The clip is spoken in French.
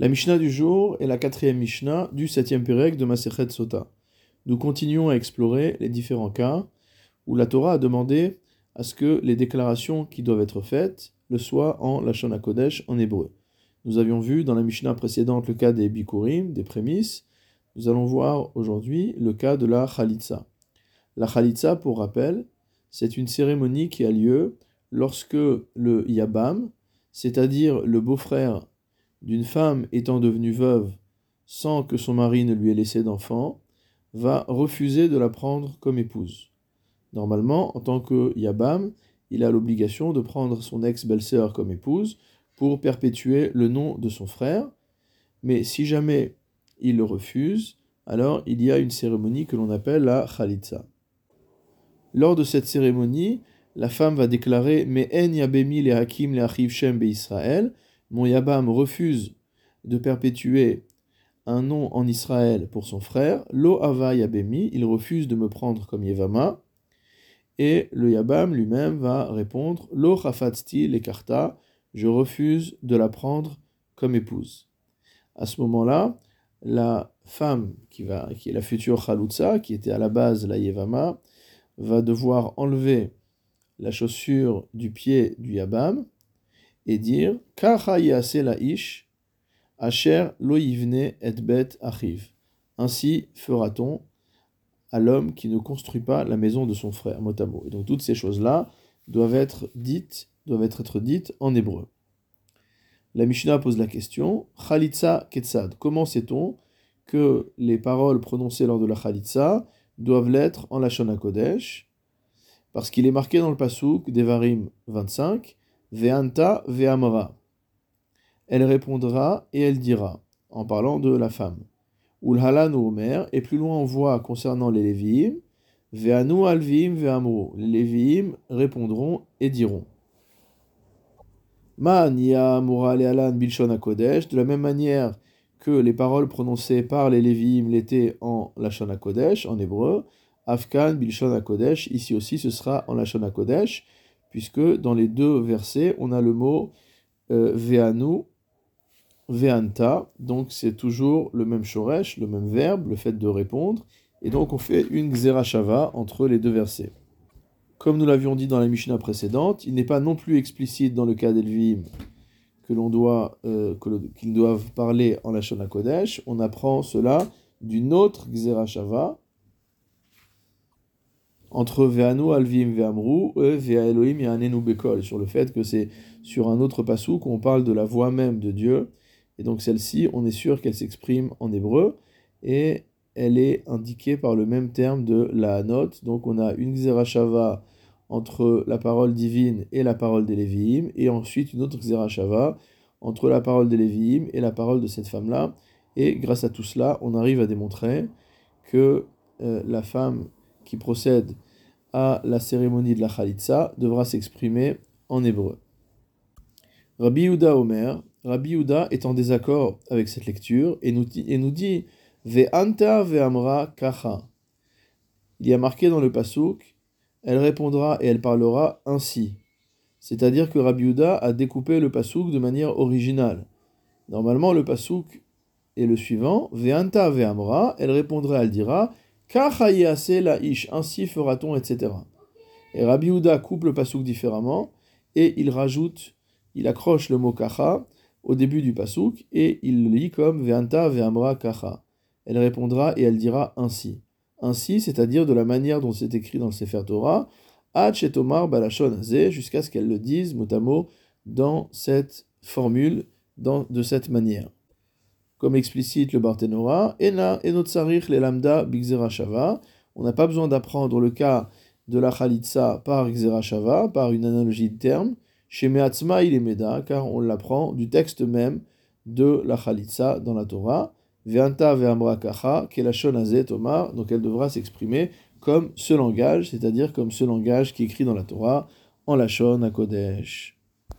La Mishnah du jour est la quatrième Mishnah du septième Pérec de Masechet Sota. Nous continuons à explorer les différents cas où la Torah a demandé à ce que les déclarations qui doivent être faites le soient en Lashon Kodesh, en hébreu. Nous avions vu dans la Mishnah précédente le cas des Bikurim, des prémices. Nous allons voir aujourd'hui le cas de la Khalitsa. La Khalitsa, pour rappel, c'est une cérémonie qui a lieu lorsque le Yabam, c'est-à-dire le beau-frère d'une femme étant devenue veuve sans que son mari ne lui ait laissé d'enfant, va refuser de la prendre comme épouse. Normalement, en tant que Yabam, il a l'obligation de prendre son ex-belle-sœur comme épouse pour perpétuer le nom de son frère, mais si jamais il le refuse, alors il y a une cérémonie que l'on appelle la Khalitsa. Lors de cette cérémonie, la femme va déclarer Mais en yabemi le hakim le achiv shem mon Yabam refuse de perpétuer un nom en Israël pour son frère, Lo Ava Yabemi, il refuse de me prendre comme Yevama, et le Yabam lui-même va répondre Lo Chafatzti Lekarta, je refuse de la prendre comme épouse. À ce moment-là, la femme qui, va, qui est la future Chalutza, qui était à la base la Yevama, va devoir enlever la chaussure du pied du Yabam, et dire ish asher lo et bet achiv. Ainsi fera-t-on à l'homme qui ne construit pas la maison de son frère, mot Et donc toutes ces choses-là doivent être dites, doivent être, dites en hébreu. La Mishnah pose la question Khalitsa Ketsad. Comment sait-on que les paroles prononcées lors de la Khalitsa doivent l'être en Lashon Kodesh Parce qu'il est marqué dans le Pasuk d'Evarim 25 Ve'anta ve'amra. Elle répondra et elle dira, en parlant de la femme. Ulhalan Omer, et plus loin on voit concernant les Lévi'im, Ve'anu alvim ve'amru. Les Lévi'im répondront et diront. Ma'ania mura le'alan bilshon kodesh, de la même manière que les paroles prononcées par les Lévi'im l'étaient en Lashon Kodesh, en hébreu, Afkan bilshon kodesh, ici aussi ce sera en Lashon Kodesh, puisque dans les deux versets, on a le mot euh, ve'anu, ve'anta, donc c'est toujours le même shoresh, le même verbe, le fait de répondre, et donc on fait une xerashava entre les deux versets. Comme nous l'avions dit dans la Mishnah précédente, il n'est pas non plus explicite dans le cas d'Elvim que l'on doit, euh, qu'ils doivent parler en la Kodesh, on apprend cela d'une autre xerashava, entre Ve'anu Alvim Ve'amru et Ve'a Elohim Yanenu Bekol, sur le fait que c'est sur un autre passou qu'on parle de la voix même de Dieu. Et donc celle-ci, on est sûr qu'elle s'exprime en hébreu et elle est indiquée par le même terme de la note. Donc on a une Xerashava entre la parole divine et la parole des Lévi'im, et ensuite une autre Xerashava entre la parole des Lévi'im et la parole de cette femme-là. Et grâce à tout cela, on arrive à démontrer que euh, la femme qui procède à la cérémonie de la Khalitsa devra s'exprimer en hébreu. Rabbi Yehuda Omer, Rabbi Yehuda est en désaccord avec cette lecture et nous dit, et nous dit Ve'anta ve'amra kacha. Il y a marqué dans le pasuk elle répondra et elle parlera ainsi. C'est-à-dire que Rabbi Yehuda a découpé le pasuk de manière originale. Normalement, le pasuk est le suivant Ve'anta ve'amra, elle répondra, elle dira la ish, ainsi fera-t-on, etc. Et Rabbi Yehuda coupe le pasouk différemment et il rajoute, il accroche le mot kacha au début du pasouk et il le lit comme ve'anta ve'amra kacha. Elle répondra et elle dira ainsi. Ainsi, c'est-à-dire de la manière dont c'est écrit dans le Sefer Torah, jusqu'à ce qu'elle le dise mot dans cette formule, de cette manière comme explicite le Barthénora, Ena enotsarich le lambda shava. On n'a pas besoin d'apprendre le cas de la Khalitsa par shava, par une analogie de termes. Chez Meatzma il est Meda, car on l'apprend du texte même de la Khalitsa dans la Torah. Ve'anta ve'amra kacha, donc elle devra s'exprimer comme ce langage, c'est-à-dire comme ce langage qui est écrit dans la Torah, en Lachon à Kodesh.